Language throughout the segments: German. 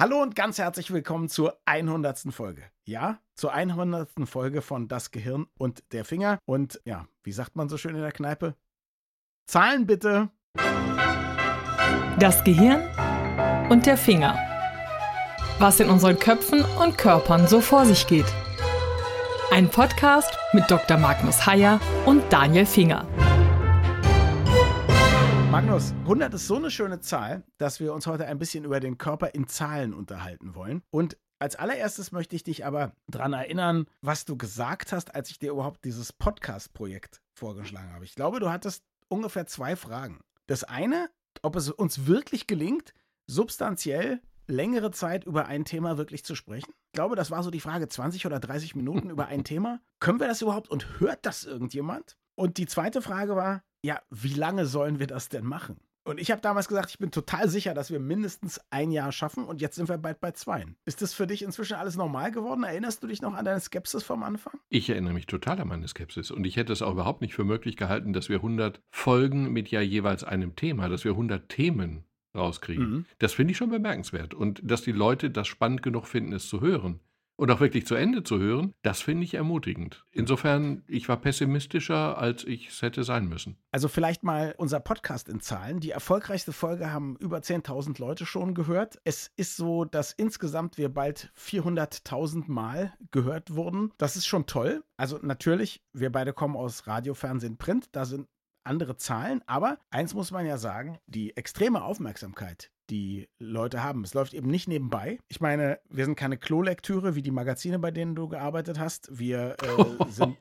Hallo und ganz herzlich willkommen zur 100. Folge. Ja, zur 100. Folge von Das Gehirn und der Finger. Und ja, wie sagt man so schön in der Kneipe? Zahlen bitte. Das Gehirn und der Finger. Was in unseren Köpfen und Körpern so vor sich geht. Ein Podcast mit Dr. Magnus Heyer und Daniel Finger. Magnus, 100 ist so eine schöne Zahl, dass wir uns heute ein bisschen über den Körper in Zahlen unterhalten wollen. Und als allererstes möchte ich dich aber daran erinnern, was du gesagt hast, als ich dir überhaupt dieses Podcast-Projekt vorgeschlagen habe. Ich glaube, du hattest ungefähr zwei Fragen. Das eine, ob es uns wirklich gelingt, substanziell längere Zeit über ein Thema wirklich zu sprechen. Ich glaube, das war so die Frage, 20 oder 30 Minuten über ein Thema. Können wir das überhaupt und hört das irgendjemand? Und die zweite Frage war, ja, wie lange sollen wir das denn machen? Und ich habe damals gesagt, ich bin total sicher, dass wir mindestens ein Jahr schaffen und jetzt sind wir bald bei zwei. Ist das für dich inzwischen alles normal geworden? Erinnerst du dich noch an deine Skepsis vom Anfang? Ich erinnere mich total an meine Skepsis und ich hätte es auch überhaupt nicht für möglich gehalten, dass wir 100 Folgen mit ja jeweils einem Thema, dass wir 100 Themen rauskriegen. Mhm. Das finde ich schon bemerkenswert und dass die Leute das spannend genug finden, es zu hören und auch wirklich zu Ende zu hören, das finde ich ermutigend. Insofern, ich war pessimistischer, als ich es hätte sein müssen. Also vielleicht mal unser Podcast in Zahlen. Die erfolgreichste Folge haben über 10.000 Leute schon gehört. Es ist so, dass insgesamt wir bald 400.000 Mal gehört wurden. Das ist schon toll. Also natürlich, wir beide kommen aus Radio, Fernsehen, Print. Da sind andere Zahlen. Aber eins muss man ja sagen, die extreme Aufmerksamkeit, die Leute haben. Es läuft eben nicht nebenbei. Ich meine, wir sind keine Klolektüre wie die Magazine, bei denen du gearbeitet hast. Wir äh, sind.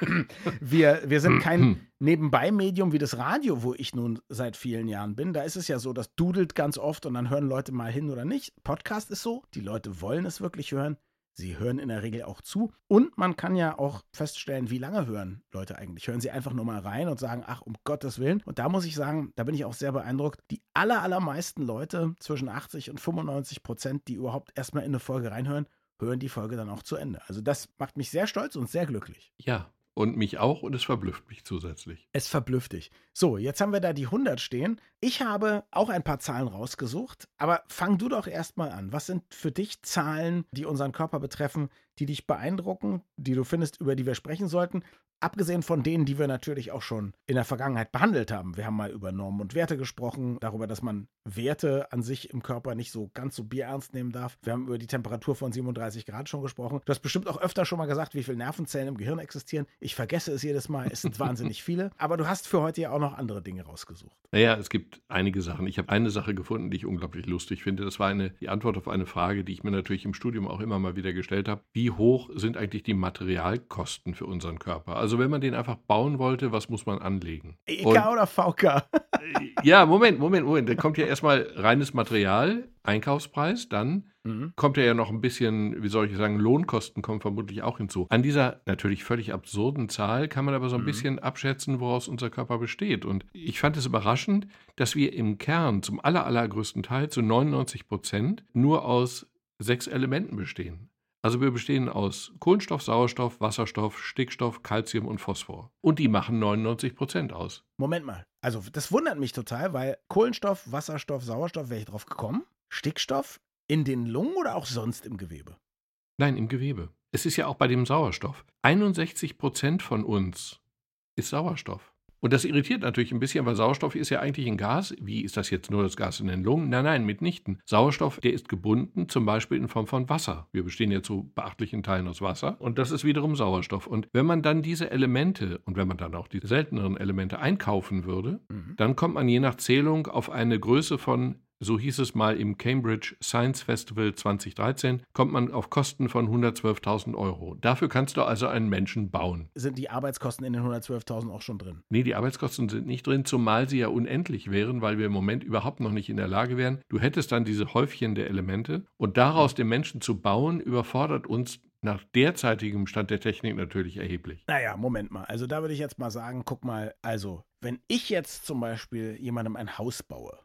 wir, wir sind kein Nebenbei-Medium wie das Radio, wo ich nun seit vielen Jahren bin. Da ist es ja so, das dudelt ganz oft und dann hören Leute mal hin oder nicht. Podcast ist so, die Leute wollen es wirklich hören. Sie hören in der Regel auch zu. Und man kann ja auch feststellen, wie lange hören Leute eigentlich. Hören sie einfach nur mal rein und sagen, ach, um Gottes Willen. Und da muss ich sagen, da bin ich auch sehr beeindruckt. Die aller, allermeisten Leute, zwischen 80 und 95 Prozent, die überhaupt erstmal in eine Folge reinhören, hören die Folge dann auch zu Ende. Also das macht mich sehr stolz und sehr glücklich. Ja, und mich auch und es verblüfft mich zusätzlich. Es verblüfft dich. So, jetzt haben wir da die 100 stehen. Ich habe auch ein paar Zahlen rausgesucht, aber fang du doch erstmal an. Was sind für dich Zahlen, die unseren Körper betreffen, die dich beeindrucken, die du findest, über die wir sprechen sollten? Abgesehen von denen, die wir natürlich auch schon in der Vergangenheit behandelt haben. Wir haben mal über Normen und Werte gesprochen, darüber, dass man Werte an sich im Körper nicht so ganz so bierernst nehmen darf. Wir haben über die Temperatur von 37 Grad schon gesprochen. Du hast bestimmt auch öfter schon mal gesagt, wie viele Nervenzellen im Gehirn existieren. Ich vergesse es jedes Mal. Es sind wahnsinnig viele. Aber du hast für heute ja auch noch andere Dinge rausgesucht. Naja, es gibt einige Sachen. Ich habe eine Sache gefunden, die ich unglaublich lustig finde. Das war eine, die Antwort auf eine Frage, die ich mir natürlich im Studium auch immer mal wieder gestellt habe. Wie hoch sind eigentlich die Materialkosten für unseren Körper? Also wenn man den einfach bauen wollte, was muss man anlegen? EK Und, oder VK? ja, Moment, Moment, Moment. Da kommt ja erstmal reines Material, Einkaufspreis, dann mhm. kommt ja noch ein bisschen, wie soll ich sagen, Lohnkosten kommen vermutlich auch hinzu. An dieser natürlich völlig absurden Zahl kann man aber so ein mhm. bisschen abschätzen, woraus unser Körper besteht. Und ich fand es überraschend, dass wir im Kern zum aller, allergrößten Teil zu 99 Prozent nur aus sechs Elementen bestehen. Also wir bestehen aus Kohlenstoff, Sauerstoff, Wasserstoff, Stickstoff, Calcium und Phosphor. Und die machen 99 Prozent aus. Moment mal. Also das wundert mich total, weil Kohlenstoff, Wasserstoff, Sauerstoff, wäre ich drauf gekommen. Stickstoff in den Lungen oder auch sonst im Gewebe? Nein, im Gewebe. Es ist ja auch bei dem Sauerstoff. 61 Prozent von uns ist Sauerstoff. Und das irritiert natürlich ein bisschen, weil Sauerstoff ist ja eigentlich ein Gas. Wie ist das jetzt nur das Gas in den Lungen? Nein, nein, mitnichten. Sauerstoff, der ist gebunden, zum Beispiel in Form von Wasser. Wir bestehen ja zu beachtlichen Teilen aus Wasser und das ist wiederum Sauerstoff. Und wenn man dann diese Elemente und wenn man dann auch die selteneren Elemente einkaufen würde, mhm. dann kommt man je nach Zählung auf eine Größe von so hieß es mal im Cambridge Science Festival 2013, kommt man auf Kosten von 112.000 Euro. Dafür kannst du also einen Menschen bauen. Sind die Arbeitskosten in den 112.000 auch schon drin? Nee, die Arbeitskosten sind nicht drin, zumal sie ja unendlich wären, weil wir im Moment überhaupt noch nicht in der Lage wären. Du hättest dann diese Häufchen der Elemente und daraus den Menschen zu bauen, überfordert uns nach derzeitigem Stand der Technik natürlich erheblich. Naja, Moment mal. Also da würde ich jetzt mal sagen, guck mal, also wenn ich jetzt zum Beispiel jemandem ein Haus baue,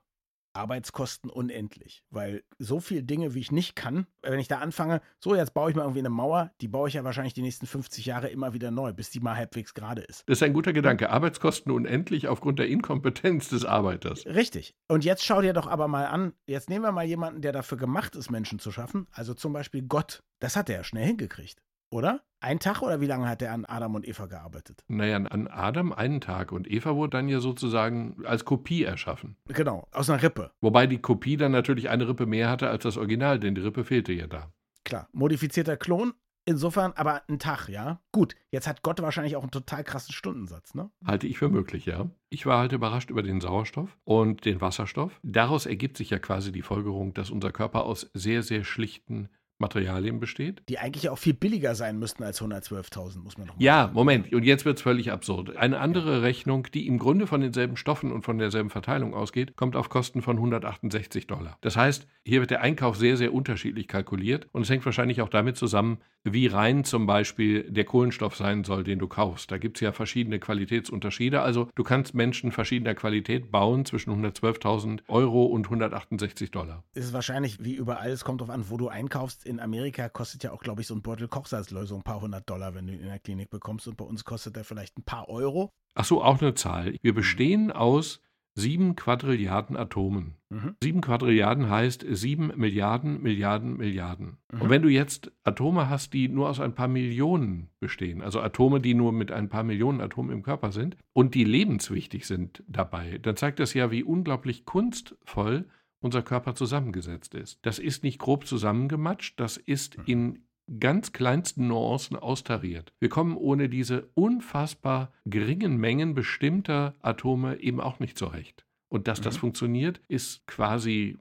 Arbeitskosten unendlich, weil so viel Dinge, wie ich nicht kann, wenn ich da anfange, so jetzt baue ich mal irgendwie eine Mauer, die baue ich ja wahrscheinlich die nächsten 50 Jahre immer wieder neu, bis die mal halbwegs gerade ist. Das ist ein guter Gedanke. Arbeitskosten unendlich aufgrund der Inkompetenz des Arbeiters. Richtig. Und jetzt schau dir doch aber mal an, jetzt nehmen wir mal jemanden, der dafür gemacht ist, Menschen zu schaffen, also zum Beispiel Gott. Das hat er ja schnell hingekriegt oder? Ein Tag oder wie lange hat er an Adam und Eva gearbeitet? Naja, an Adam einen Tag und Eva wurde dann ja sozusagen als Kopie erschaffen. Genau, aus einer Rippe. Wobei die Kopie dann natürlich eine Rippe mehr hatte als das Original, denn die Rippe fehlte ja da. Klar, modifizierter Klon, Insofern aber ein Tag, ja. Gut, jetzt hat Gott wahrscheinlich auch einen total krassen Stundensatz, ne? Halte ich für möglich, ja. Ich war halt überrascht über den Sauerstoff und den Wasserstoff. Daraus ergibt sich ja quasi die Folgerung, dass unser Körper aus sehr, sehr schlichten Materialien besteht. Die eigentlich auch viel billiger sein müssten als 112.000, muss man noch mal Ja, sagen. Moment. Und jetzt wird es völlig absurd. Eine andere. Rechnung, die im Grunde von denselben Stoffen und von derselben Verteilung ausgeht, kommt auf Kosten von 168 Dollar. Das heißt, hier wird der Einkauf sehr, sehr unterschiedlich kalkuliert. Und es hängt wahrscheinlich auch damit zusammen, wie rein zum Beispiel der Kohlenstoff sein soll, den du kaufst. Da gibt es ja verschiedene Qualitätsunterschiede. Also du kannst Menschen verschiedener Qualität bauen zwischen 112.000 Euro und 168 Dollar. Ist wahrscheinlich wie überall, es kommt darauf an, wo du einkaufst in Amerika kostet ja auch, glaube ich, so ein Beutel Kochsalzlösung ein paar hundert Dollar, wenn du ihn in der Klinik bekommst. Und bei uns kostet er vielleicht ein paar Euro. Ach so, auch eine Zahl. Wir bestehen aus sieben Quadrilliarden Atomen. Mhm. Sieben Quadrilliarden heißt sieben Milliarden, Milliarden, Milliarden. Mhm. Und wenn du jetzt Atome hast, die nur aus ein paar Millionen bestehen, also Atome, die nur mit ein paar Millionen Atomen im Körper sind und die lebenswichtig sind dabei, dann zeigt das ja, wie unglaublich kunstvoll unser Körper zusammengesetzt ist. Das ist nicht grob zusammengematscht, das ist mhm. in ganz kleinsten Nuancen austariert. Wir kommen ohne diese unfassbar geringen Mengen bestimmter Atome eben auch nicht zurecht. Und dass mhm. das funktioniert, ist quasi.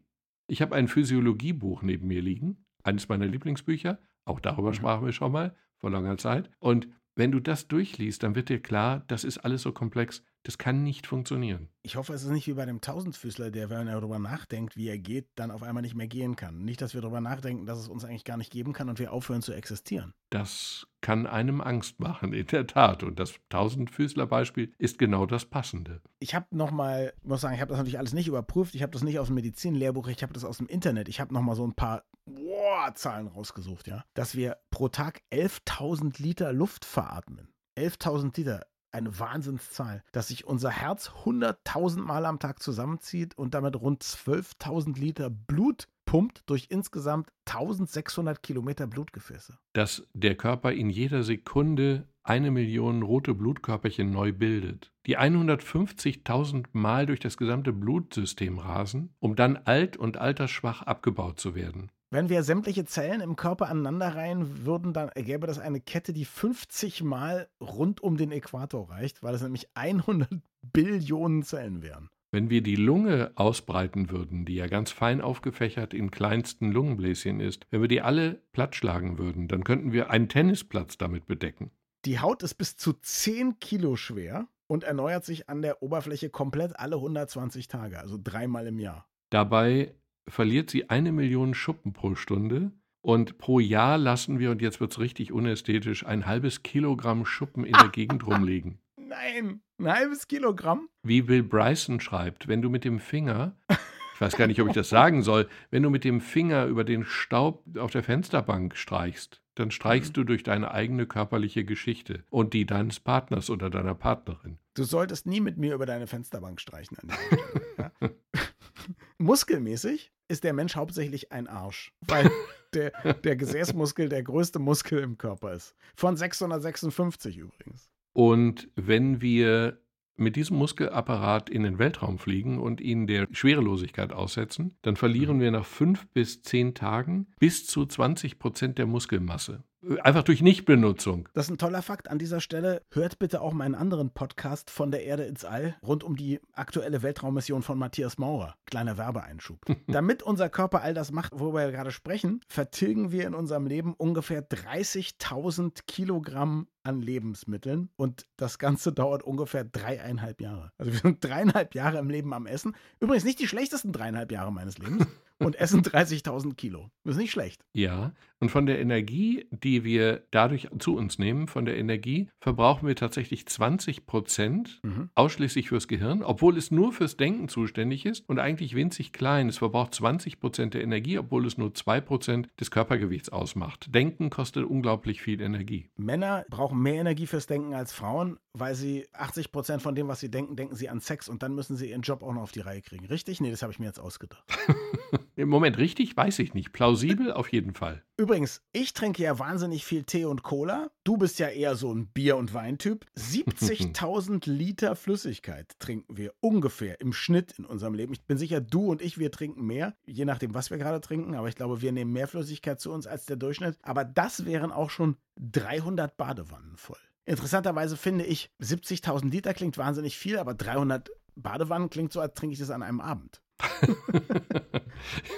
Ich habe ein Physiologiebuch neben mir liegen, eines meiner Lieblingsbücher. Auch darüber mhm. sprachen wir schon mal vor langer Zeit. Und wenn du das durchliest, dann wird dir klar, das ist alles so komplex. Das kann nicht funktionieren. Ich hoffe, es ist nicht wie bei dem Tausendfüßler, der, wenn er darüber nachdenkt, wie er geht, dann auf einmal nicht mehr gehen kann. Nicht, dass wir darüber nachdenken, dass es uns eigentlich gar nicht geben kann und wir aufhören zu existieren. Das kann einem Angst machen, in der Tat. Und das Tausendfüßler-Beispiel ist genau das Passende. Ich habe nochmal, muss sagen, ich habe das natürlich alles nicht überprüft. Ich habe das nicht aus dem Medizinlehrbuch, ich habe das aus dem Internet. Ich habe nochmal so ein paar wow, Zahlen rausgesucht, ja. Dass wir pro Tag 11.000 Liter Luft veratmen. 11.000 Liter eine Wahnsinnszahl, dass sich unser Herz 100.000 Mal am Tag zusammenzieht und damit rund 12.000 Liter Blut pumpt durch insgesamt 1600 Kilometer Blutgefäße. Dass der Körper in jeder Sekunde eine Million rote Blutkörperchen neu bildet, die 150.000 Mal durch das gesamte Blutsystem rasen, um dann alt und altersschwach abgebaut zu werden. Wenn wir sämtliche Zellen im Körper aneinanderreihen würden, dann ergäbe das eine Kette, die 50 Mal rund um den Äquator reicht, weil es nämlich 100 Billionen Zellen wären. Wenn wir die Lunge ausbreiten würden, die ja ganz fein aufgefächert in kleinsten Lungenbläschen ist, wenn wir die alle plattschlagen würden, dann könnten wir einen Tennisplatz damit bedecken. Die Haut ist bis zu 10 Kilo schwer und erneuert sich an der Oberfläche komplett alle 120 Tage, also dreimal im Jahr. Dabei verliert sie eine Million Schuppen pro Stunde. Und pro Jahr lassen wir, und jetzt wird es richtig unästhetisch, ein halbes Kilogramm Schuppen in der Gegend rumliegen. Nein, ein halbes Kilogramm? Wie Bill Bryson schreibt, wenn du mit dem Finger, ich weiß gar nicht, ob ich das sagen soll, wenn du mit dem Finger über den Staub auf der Fensterbank streichst, dann streichst mhm. du durch deine eigene körperliche Geschichte und die deines Partners oder deiner Partnerin. Du solltest nie mit mir über deine Fensterbank streichen. An ja? Muskelmäßig ist der Mensch hauptsächlich ein Arsch, weil der, der Gesäßmuskel der größte Muskel im Körper ist. Von 656 übrigens. Und wenn wir mit diesem Muskelapparat in den Weltraum fliegen und ihn der Schwerelosigkeit aussetzen, dann verlieren mhm. wir nach fünf bis zehn Tagen bis zu 20 Prozent der Muskelmasse. Einfach durch Nichtbenutzung. Das ist ein toller Fakt. An dieser Stelle hört bitte auch meinen anderen Podcast von der Erde ins All rund um die aktuelle Weltraummission von Matthias Maurer. Kleiner Werbeeinschub. Damit unser Körper all das macht, worüber wir gerade sprechen, vertilgen wir in unserem Leben ungefähr 30.000 Kilogramm an Lebensmitteln und das Ganze dauert ungefähr dreieinhalb Jahre. Also wir sind dreieinhalb Jahre im Leben am Essen. Übrigens nicht die schlechtesten dreieinhalb Jahre meines Lebens. und essen 30.000 Kilo. Das ist nicht schlecht. Ja, und von der Energie, die wir dadurch zu uns nehmen, von der Energie verbrauchen wir tatsächlich 20 Prozent mhm. ausschließlich fürs Gehirn, obwohl es nur fürs Denken zuständig ist und eigentlich winzig klein. Es verbraucht 20 Prozent der Energie, obwohl es nur 2 Prozent des Körpergewichts ausmacht. Denken kostet unglaublich viel Energie. Männer brauchen mehr Energie fürs Denken als Frauen, weil sie 80 Prozent von dem, was sie denken, denken sie an Sex und dann müssen sie ihren Job auch noch auf die Reihe kriegen. Richtig? Nee, das habe ich mir jetzt ausgedacht. Im Moment richtig, weiß ich nicht. Plausibel auf jeden Fall. Übrigens, ich trinke ja wahnsinnig viel Tee und Cola. Du bist ja eher so ein Bier- und Weintyp. 70.000 Liter Flüssigkeit trinken wir ungefähr im Schnitt in unserem Leben. Ich bin sicher, du und ich, wir trinken mehr, je nachdem, was wir gerade trinken. Aber ich glaube, wir nehmen mehr Flüssigkeit zu uns als der Durchschnitt. Aber das wären auch schon 300 Badewannen voll. Interessanterweise finde ich, 70.000 Liter klingt wahnsinnig viel, aber 300 Badewannen klingt so, als trinke ich das an einem Abend.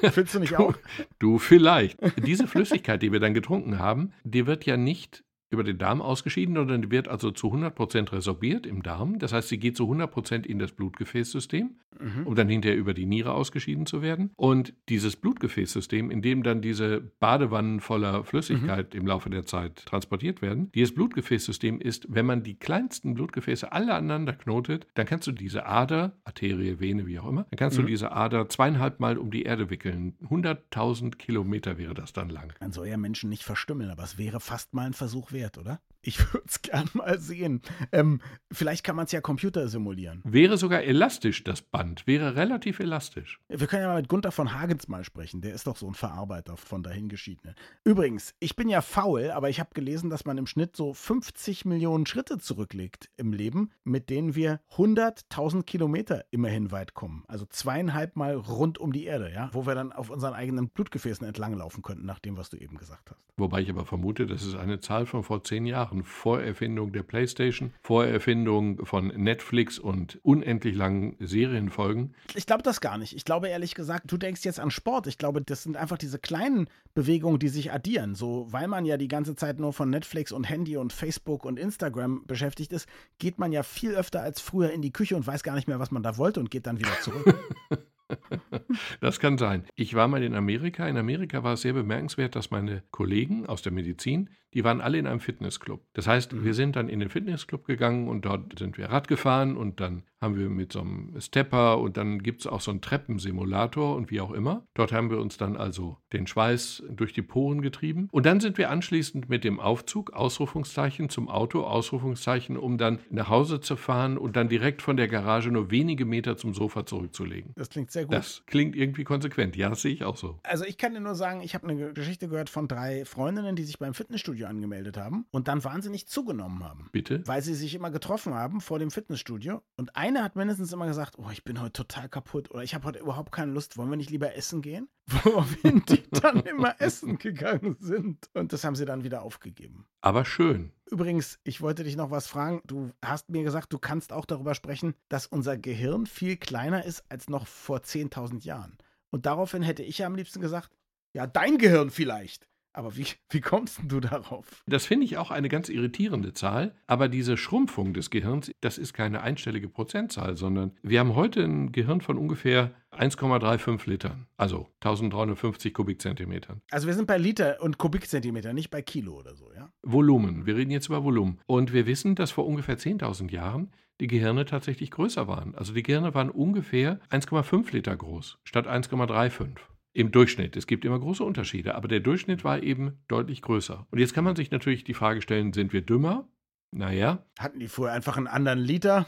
Findest du nicht auch? Du, du vielleicht. Diese Flüssigkeit, die wir dann getrunken haben, die wird ja nicht über den Darm ausgeschieden, sondern wird also zu 100% resorbiert im Darm. Das heißt, sie geht zu 100% in das Blutgefäßsystem, mhm. um dann hinterher über die Niere ausgeschieden zu werden. Und dieses Blutgefäßsystem, in dem dann diese Badewannen voller Flüssigkeit mhm. im Laufe der Zeit transportiert werden, dieses Blutgefäßsystem ist, wenn man die kleinsten Blutgefäße alle aneinander knotet, dann kannst du diese Ader, Arterie, Vene, wie auch immer, dann kannst mhm. du diese Ader zweieinhalb Mal um die Erde wickeln. 100.000 Kilometer wäre das dann lang. Man soll ja Menschen nicht verstümmeln, aber es wäre fast mal ein Versuch wert wert, oder? Ich würde es gern mal sehen. Ähm, vielleicht kann man es ja Computer simulieren. Wäre sogar elastisch, das Band. Wäre relativ elastisch. Wir können ja mal mit Gunther von Hagens mal sprechen. Der ist doch so ein Verarbeiter von dahingeschiedenen. Übrigens, ich bin ja faul, aber ich habe gelesen, dass man im Schnitt so 50 Millionen Schritte zurücklegt im Leben, mit denen wir 100.000 Kilometer immerhin weit kommen. Also zweieinhalb Mal rund um die Erde, ja, wo wir dann auf unseren eigenen Blutgefäßen entlanglaufen könnten, nach dem, was du eben gesagt hast. Wobei ich aber vermute, das ist eine Zahl von vor zehn Jahren. Jahren vor Erfindung der PlayStation, vor Erfindung von Netflix und unendlich langen Serienfolgen. Ich glaube das gar nicht. Ich glaube ehrlich gesagt, du denkst jetzt an Sport. Ich glaube, das sind einfach diese kleinen Bewegungen, die sich addieren. So, weil man ja die ganze Zeit nur von Netflix und Handy und Facebook und Instagram beschäftigt ist, geht man ja viel öfter als früher in die Küche und weiß gar nicht mehr, was man da wollte und geht dann wieder zurück. Das kann sein. Ich war mal in Amerika. In Amerika war es sehr bemerkenswert, dass meine Kollegen aus der Medizin, die waren alle in einem Fitnessclub. Das heißt, mhm. wir sind dann in den Fitnessclub gegangen und dort sind wir Rad gefahren und dann haben wir mit so einem Stepper und dann gibt es auch so einen Treppensimulator und wie auch immer. Dort haben wir uns dann also den Schweiß durch die Poren getrieben. Und dann sind wir anschließend mit dem Aufzug, Ausrufungszeichen, zum Auto, Ausrufungszeichen, um dann nach Hause zu fahren und dann direkt von der Garage nur wenige Meter zum Sofa zurückzulegen. Das klingt sehr gut. Das klingt irgendwie konsequent. Ja, das sehe ich auch so. Also ich kann dir nur sagen, ich habe eine Geschichte gehört von drei Freundinnen, die sich beim Fitnessstudio angemeldet haben und dann wahnsinnig zugenommen haben. Bitte? Weil sie sich immer getroffen haben vor dem Fitnessstudio und ein eine hat mindestens immer gesagt, oh, ich bin heute total kaputt oder ich habe heute überhaupt keine Lust, wollen wir nicht lieber essen gehen? Woraufhin die dann immer essen gegangen sind. Und das haben sie dann wieder aufgegeben. Aber schön. Übrigens, ich wollte dich noch was fragen. Du hast mir gesagt, du kannst auch darüber sprechen, dass unser Gehirn viel kleiner ist als noch vor 10.000 Jahren. Und daraufhin hätte ich ja am liebsten gesagt, ja, dein Gehirn vielleicht. Aber wie, wie kommst du darauf? Das finde ich auch eine ganz irritierende Zahl. Aber diese Schrumpfung des Gehirns, das ist keine einstellige Prozentzahl, sondern wir haben heute ein Gehirn von ungefähr 1,35 Litern, also 1350 Kubikzentimetern. Also wir sind bei Liter und Kubikzentimeter, nicht bei Kilo oder so, ja? Volumen, wir reden jetzt über Volumen. Und wir wissen, dass vor ungefähr 10.000 Jahren die Gehirne tatsächlich größer waren. Also die Gehirne waren ungefähr 1,5 Liter groß statt 1,35. Im Durchschnitt. Es gibt immer große Unterschiede, aber der Durchschnitt war eben deutlich größer. Und jetzt kann man sich natürlich die Frage stellen, sind wir dümmer? Naja. Hatten die vorher einfach einen anderen Liter?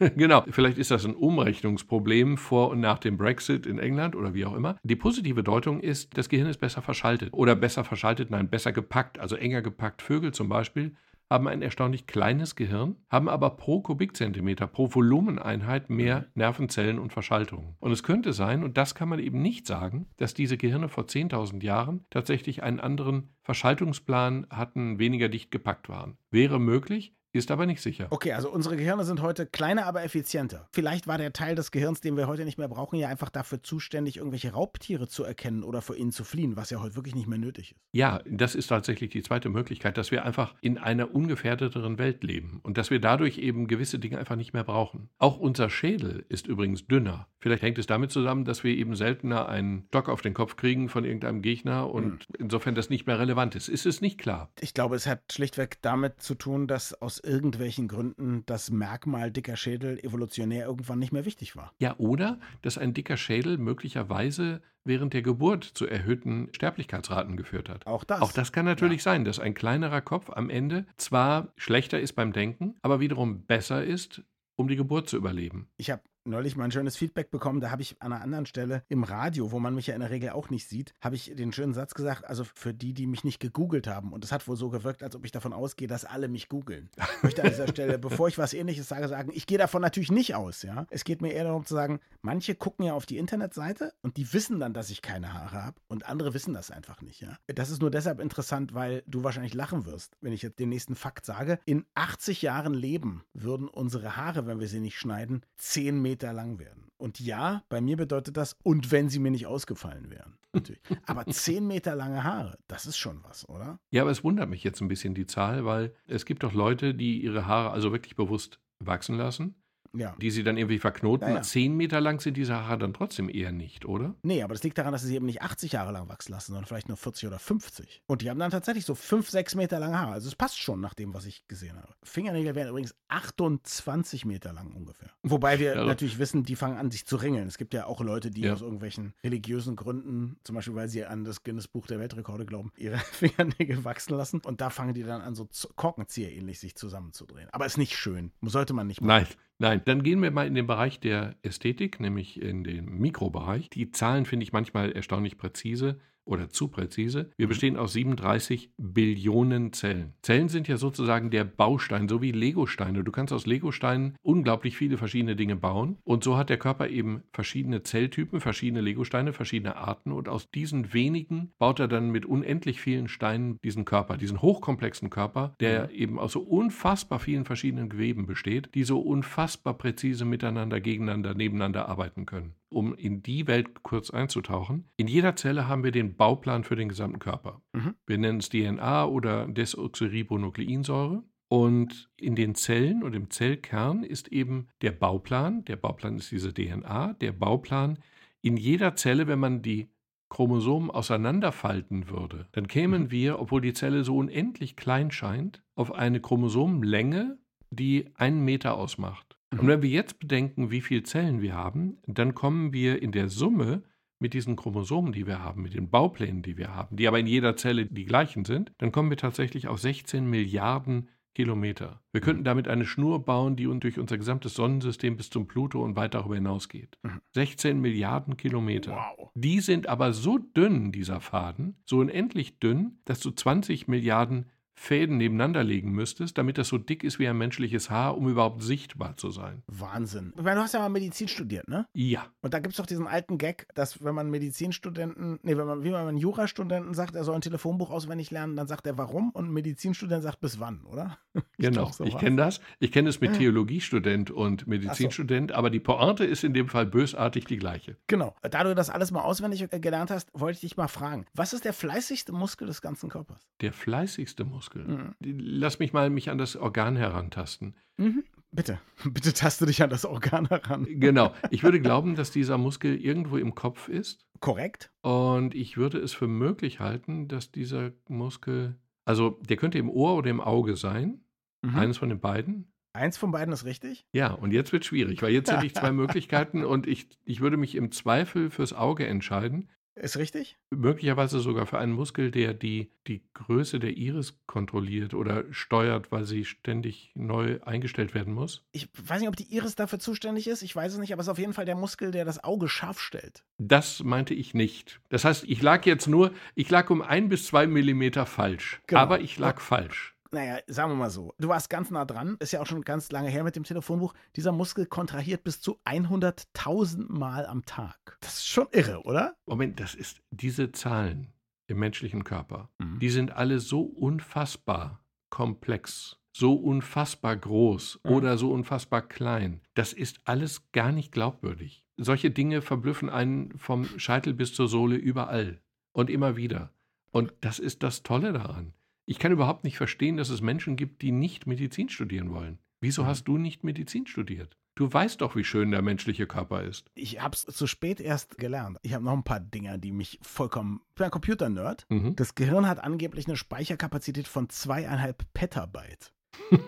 genau, vielleicht ist das ein Umrechnungsproblem vor und nach dem Brexit in England oder wie auch immer. Die positive Deutung ist, das Gehirn ist besser verschaltet. Oder besser verschaltet, nein, besser gepackt, also enger gepackt. Vögel zum Beispiel haben ein erstaunlich kleines Gehirn, haben aber pro Kubikzentimeter, pro Volumeneinheit mehr mhm. Nervenzellen und Verschaltungen. Und es könnte sein, und das kann man eben nicht sagen, dass diese Gehirne vor 10.000 Jahren tatsächlich einen anderen Verschaltungsplan hatten, weniger dicht gepackt waren. Wäre möglich, ist aber nicht sicher. Okay, also unsere Gehirne sind heute kleiner, aber effizienter. Vielleicht war der Teil des Gehirns, den wir heute nicht mehr brauchen, ja einfach dafür zuständig, irgendwelche Raubtiere zu erkennen oder vor ihnen zu fliehen, was ja heute wirklich nicht mehr nötig ist. Ja, das ist tatsächlich die zweite Möglichkeit, dass wir einfach in einer ungefährdeteren Welt leben und dass wir dadurch eben gewisse Dinge einfach nicht mehr brauchen. Auch unser Schädel ist übrigens dünner. Vielleicht hängt es damit zusammen, dass wir eben seltener einen Stock auf den Kopf kriegen von irgendeinem Gegner und mhm. insofern das nicht mehr relevant ist. Ist es nicht klar? Ich glaube, es hat schlichtweg damit zu tun, dass aus irgendwelchen Gründen das Merkmal dicker Schädel evolutionär irgendwann nicht mehr wichtig war. Ja, oder dass ein dicker Schädel möglicherweise während der Geburt zu erhöhten Sterblichkeitsraten geführt hat. Auch das. Auch das kann natürlich ja. sein, dass ein kleinerer Kopf am Ende zwar schlechter ist beim Denken, aber wiederum besser ist, um die Geburt zu überleben. Ich habe neulich mal ein schönes Feedback bekommen. Da habe ich an einer anderen Stelle im Radio, wo man mich ja in der Regel auch nicht sieht, habe ich den schönen Satz gesagt, also für die, die mich nicht gegoogelt haben. Und es hat wohl so gewirkt, als ob ich davon ausgehe, dass alle mich googeln. Ich möchte an dieser Stelle, bevor ich was ähnliches sage, sagen, ich gehe davon natürlich nicht aus, ja. Es geht mir eher darum zu sagen, manche gucken ja auf die Internetseite und die wissen dann, dass ich keine Haare habe und andere wissen das einfach nicht, ja. Das ist nur deshalb interessant, weil du wahrscheinlich lachen wirst, wenn ich jetzt den nächsten Fakt sage. In 80 Jahren Leben würden unsere Haare, wenn wir sie nicht schneiden, 10 Meter lang werden. Und ja, bei mir bedeutet das, und wenn sie mir nicht ausgefallen wären. Natürlich. Aber zehn Meter lange Haare, das ist schon was, oder? Ja, aber es wundert mich jetzt ein bisschen die Zahl, weil es gibt doch Leute, die ihre Haare also wirklich bewusst wachsen lassen ja. die sie dann irgendwie verknoten. Ja, ja. Zehn Meter lang sind diese Haare dann trotzdem eher nicht, oder? Nee, aber das liegt daran, dass sie sie eben nicht 80 Jahre lang wachsen lassen, sondern vielleicht nur 40 oder 50. Und die haben dann tatsächlich so 5, 6 Meter lange Haare. Also es passt schon nach dem, was ich gesehen habe. Fingernägel wären übrigens 28 Meter lang ungefähr. Wobei wir ja, natürlich wissen, die fangen an, sich zu ringeln. Es gibt ja auch Leute, die aus irgendwelchen religiösen Gründen, zum Beispiel weil sie an das Guinness Buch der Weltrekorde glauben, ihre Fingernägel wachsen lassen. Und da fangen die dann an, so Korkenzieher ähnlich sich zusammenzudrehen. Aber ist nicht schön. Sollte man nicht machen. Nein, Nein, dann gehen wir mal in den Bereich der Ästhetik, nämlich in den Mikrobereich. Die Zahlen finde ich manchmal erstaunlich präzise oder zu präzise. Wir mhm. bestehen aus 37 Billionen Zellen. Zellen sind ja sozusagen der Baustein, so wie Legosteine. Du kannst aus Legosteinen unglaublich viele verschiedene Dinge bauen. Und so hat der Körper eben verschiedene Zelltypen, verschiedene Legosteine, verschiedene Arten. Und aus diesen wenigen baut er dann mit unendlich vielen Steinen diesen Körper, diesen hochkomplexen Körper, der mhm. eben aus so unfassbar vielen verschiedenen Geweben besteht, die so unfassbar präzise miteinander, gegeneinander, nebeneinander arbeiten können um in die Welt kurz einzutauchen. In jeder Zelle haben wir den Bauplan für den gesamten Körper. Mhm. Wir nennen es DNA oder Desoxyribonukleinsäure. Und in den Zellen und im Zellkern ist eben der Bauplan, der Bauplan ist diese DNA, der Bauplan in jeder Zelle, wenn man die Chromosomen auseinanderfalten würde, dann kämen mhm. wir, obwohl die Zelle so unendlich klein scheint, auf eine Chromosomenlänge, die einen Meter ausmacht. Und wenn wir jetzt bedenken, wie viele Zellen wir haben, dann kommen wir in der Summe mit diesen Chromosomen, die wir haben, mit den Bauplänen, die wir haben, die aber in jeder Zelle die gleichen sind, dann kommen wir tatsächlich auf 16 Milliarden Kilometer. Wir könnten damit eine Schnur bauen, die durch unser gesamtes Sonnensystem bis zum Pluto und weit darüber hinausgeht. 16 Milliarden Kilometer. Wow. Die sind aber so dünn, dieser Faden, so unendlich dünn, dass du 20 Milliarden Fäden nebeneinander legen müsstest, damit das so dick ist wie ein menschliches Haar, um überhaupt sichtbar zu sein. Wahnsinn. Ich meine, du hast ja mal Medizin studiert, ne? Ja. Und da gibt es doch diesen alten Gag, dass wenn man Medizinstudenten, nee, wenn man, wie man Jurastudenten sagt, er soll ein Telefonbuch auswendig lernen, dann sagt er warum und ein Medizinstudent sagt bis wann, oder? Ich genau, so ich kenne das. Ich kenne es mit Theologiestudent und Medizinstudent, so. aber die Pointe ist in dem Fall bösartig die gleiche. Genau. Da du das alles mal auswendig gelernt hast, wollte ich dich mal fragen, was ist der fleißigste Muskel des ganzen Körpers? Der fleißigste Muskel? Muskel. Mhm. Lass mich mal mich an das Organ herantasten. Mhm. Bitte, bitte taste dich an das Organ heran. Genau. Ich würde glauben, dass dieser Muskel irgendwo im Kopf ist. Korrekt. Und ich würde es für möglich halten, dass dieser Muskel, also der könnte im Ohr oder im Auge sein. Mhm. Eines von den beiden. Eins von beiden ist richtig? Ja, und jetzt wird schwierig, weil jetzt hätte ich zwei Möglichkeiten und ich, ich würde mich im Zweifel fürs Auge entscheiden. Ist richtig? Möglicherweise sogar für einen Muskel, der die, die Größe der Iris kontrolliert oder steuert, weil sie ständig neu eingestellt werden muss. Ich weiß nicht, ob die Iris dafür zuständig ist. Ich weiß es nicht, aber es ist auf jeden Fall der Muskel, der das Auge scharf stellt. Das meinte ich nicht. Das heißt, ich lag jetzt nur, ich lag um ein bis zwei Millimeter falsch. Genau. Aber ich lag falsch naja, sagen wir mal so, du warst ganz nah dran, ist ja auch schon ganz lange her mit dem Telefonbuch. Dieser Muskel kontrahiert bis zu 100.000 Mal am Tag. Das ist schon irre, oder? Moment, das ist diese Zahlen im menschlichen Körper, mhm. die sind alle so unfassbar komplex, so unfassbar groß Ja. oder so unfassbar klein. Das ist alles gar nicht glaubwürdig. Solche Dinge verblüffen einen vom Scheitel bis zur Sohle überall und immer wieder. Und das ist das Tolle daran. Ich kann überhaupt nicht verstehen, dass es Menschen gibt, die nicht Medizin studieren wollen. Wieso Mhm. hast du nicht Medizin studiert? Du weißt doch, wie schön der menschliche Körper ist. Ich habe es zu spät erst gelernt. Ich habe noch ein paar Dinger, die mich vollkommen. Ich bin ein Computer-Nerd. Mhm. Das Gehirn hat angeblich eine Speicherkapazität von zweieinhalb Petabyte.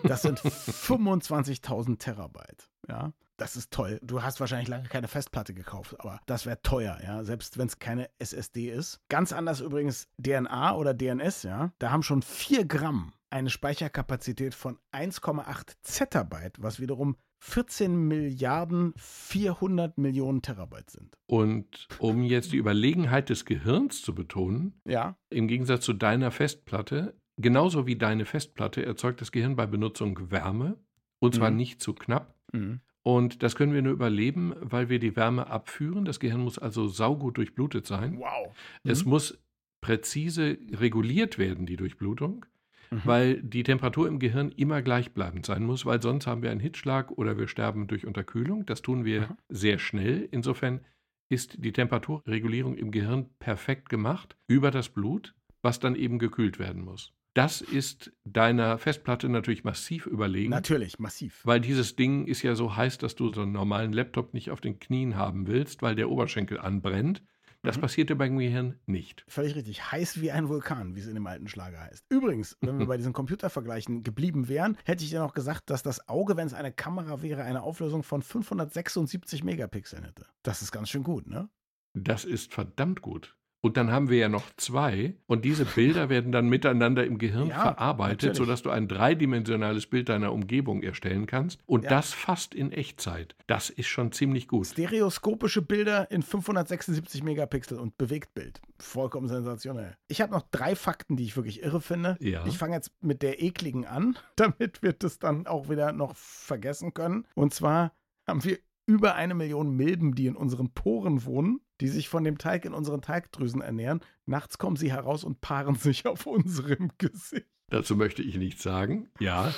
Das sind 25.000 Terabyte. Ja, das ist toll. Du hast wahrscheinlich lange keine Festplatte gekauft, aber das wäre teuer, ja, selbst wenn es keine SSD ist. Ganz anders übrigens DNA oder DNS, ja. Da haben schon 4 Gramm eine Speicherkapazität von 1,8 Zettabyte, was wiederum 14 Milliarden 400 Millionen Terabyte sind. Und um jetzt die Überlegenheit des Gehirns zu betonen, Ja, im Gegensatz zu deiner Festplatte, genauso wie deine Festplatte erzeugt das Gehirn bei Benutzung Wärme, und zwar Mhm. nicht zu knapp. mhm. Und das können wir nur überleben, weil wir die Wärme abführen. Das Gehirn muss also saugut durchblutet sein. wow. Es Mhm. muss präzise reguliert werden, die Durchblutung, Mhm. weil die Temperatur im Gehirn immer gleichbleibend sein muss, weil sonst haben wir einen Hitzschlag oder wir sterben durch Unterkühlung. Das tun wir sehr schnell. Insofern ist die Temperaturregulierung im Gehirn perfekt gemacht über das Blut, was dann eben gekühlt werden muss. Das ist deiner Festplatte natürlich massiv überlegen. Natürlich, massiv. Weil dieses Ding ist ja so heiß, dass du so einen normalen Laptop nicht auf den Knien haben willst, weil der Oberschenkel anbrennt. Das Mhm. passiert dir beim Gehirn nicht. Völlig richtig. Heiß wie ein Vulkan, wie es in dem alten Schlager heißt. Übrigens, wenn wir bei diesen Computervergleichen geblieben wären, hätte ich dir noch gesagt, dass das Auge, wenn es eine Kamera wäre, eine Auflösung von 576 Megapixeln hätte. Das ist ganz schön gut, ne? Das ist verdammt gut. Und dann haben wir ja noch zwei und diese Bilder werden dann miteinander im Gehirn Ja, verarbeitet, natürlich. sodass du ein dreidimensionales Bild deiner Umgebung erstellen kannst und Ja. das fast in Echtzeit. Das ist schon ziemlich gut. Stereoskopische Bilder in 576 Megapixel und Bewegtbild. Vollkommen sensationell. Ich habe noch drei Fakten, die ich wirklich irre finde. Ja. Ich fange jetzt mit der ekligen an, damit wir das dann auch wieder noch vergessen können. Und zwar haben wir über eine Million Milben, die in unseren Poren wohnen, die sich von dem Teig in unseren Teigdrüsen ernähren. Nachts kommen sie heraus und paaren sich auf unserem Gesicht. Dazu möchte ich nichts sagen. Ja,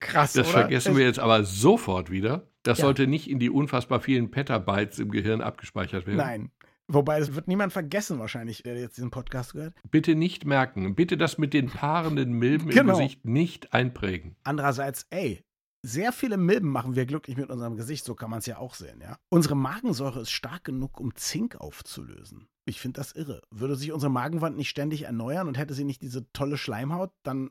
Krass, das oder? vergessen wir jetzt aber sofort wieder. Das Ja. sollte nicht in die unfassbar vielen Petabytes im Gehirn abgespeichert werden. Nein. Wobei, das wird niemand vergessen wahrscheinlich, der jetzt diesen Podcast gehört. Bitte nicht merken. Bitte das mit den paarenden Milben im Genau. Gesicht nicht einprägen. Andererseits, ey, sehr viele Milben machen wir glücklich mit unserem Gesicht, so kann man es ja auch sehen, ja. Unsere Magensäure ist stark genug, um Zink aufzulösen. Ich finde das irre. Würde sich unsere Magenwand nicht ständig erneuern und hätte sie nicht diese tolle Schleimhaut, dann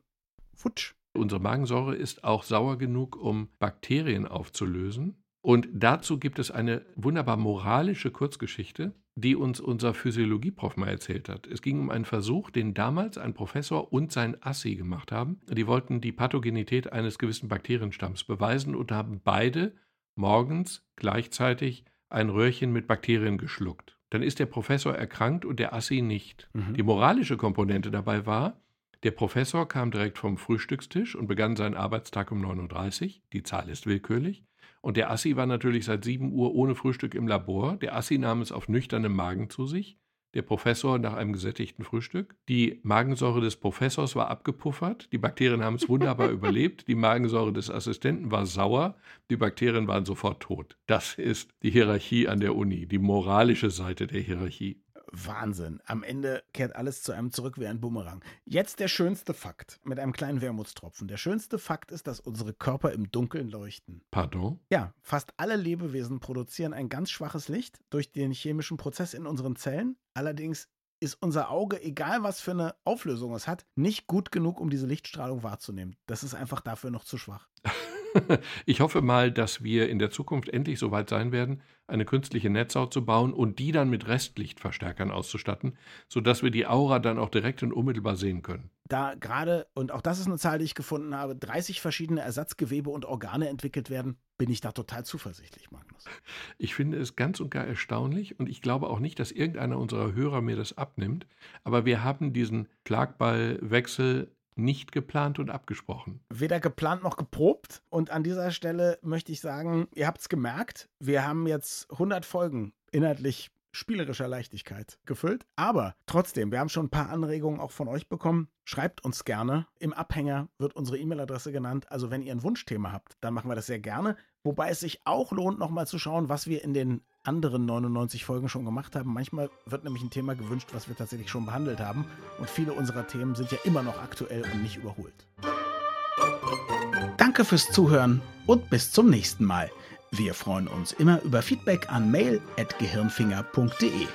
futsch. Unsere Magensäure ist auch sauer genug, um Bakterien aufzulösen. Und dazu gibt es eine wunderbar moralische Kurzgeschichte, die uns unser Physiologieprof mal erzählt hat. Es ging um einen Versuch, den damals ein Professor und sein Assi gemacht haben. Die wollten die Pathogenität eines gewissen Bakterienstamms beweisen und haben beide morgens gleichzeitig ein Röhrchen mit Bakterien geschluckt. Dann ist der Professor erkrankt und der Assi nicht. Mhm. Die moralische Komponente dabei war, der Professor kam direkt vom Frühstückstisch und begann seinen Arbeitstag um 9.30 Uhr. Die Zahl ist willkürlich. Und der Assi war natürlich seit 7 Uhr ohne Frühstück im Labor. Der Assi nahm es auf nüchternem Magen zu sich. Der Professor nach einem gesättigten Frühstück. Die Magensäure des Professors war abgepuffert. Die Bakterien haben es wunderbar überlebt. Die Magensäure des Assistenten war sauer. Die Bakterien waren sofort tot. Das ist die Hierarchie an der Uni, die moralische Seite der Hierarchie. Wahnsinn. Am Ende kehrt alles zu einem zurück wie ein Bumerang. Jetzt der schönste Fakt mit einem kleinen Wermutstropfen. Der schönste Fakt ist, dass unsere Körper im Dunkeln leuchten. Pardon? Ja, fast alle Lebewesen produzieren ein ganz schwaches Licht durch den chemischen Prozess in unseren Zellen. Allerdings ist unser Auge, egal was für eine Auflösung es hat, nicht gut genug, um diese Lichtstrahlung wahrzunehmen. Das ist einfach dafür noch zu schwach. Ich hoffe mal, dass wir in der Zukunft endlich so weit sein werden, eine künstliche Netzhaut zu bauen und die dann mit Restlichtverstärkern auszustatten, sodass wir die Aura dann auch direkt und unmittelbar sehen können. Da gerade, und auch das ist eine Zahl, die ich gefunden habe, 30 verschiedene Ersatzgewebe und Organe entwickelt werden, bin ich da total zuversichtlich, Magnus. Ich finde es ganz und gar erstaunlich und ich glaube auch nicht, dass irgendeiner unserer Hörer mir das abnimmt, aber wir haben diesen Schlagballwechsel nicht geplant und abgesprochen. Weder geplant noch geprobt. Und an dieser Stelle möchte ich sagen, ihr habt es gemerkt, wir haben jetzt 100 Folgen inhaltlich spielerischer Leichtigkeit gefüllt. Aber trotzdem, wir haben schon ein paar Anregungen auch von euch bekommen. Schreibt uns gerne. Im Abhänger wird unsere E-Mail-Adresse genannt. Also wenn ihr ein Wunschthema habt, dann machen wir das sehr gerne. Wobei es sich auch lohnt, nochmal zu schauen, was wir in den anderen 99 Folgen schon gemacht haben. Manchmal wird nämlich ein Thema gewünscht, was wir tatsächlich schon behandelt haben. Und viele unserer Themen sind ja immer noch aktuell und nicht überholt. Danke fürs Zuhören und bis zum nächsten Mal. Wir freuen uns immer über Feedback an mail.gehirnfinger.de.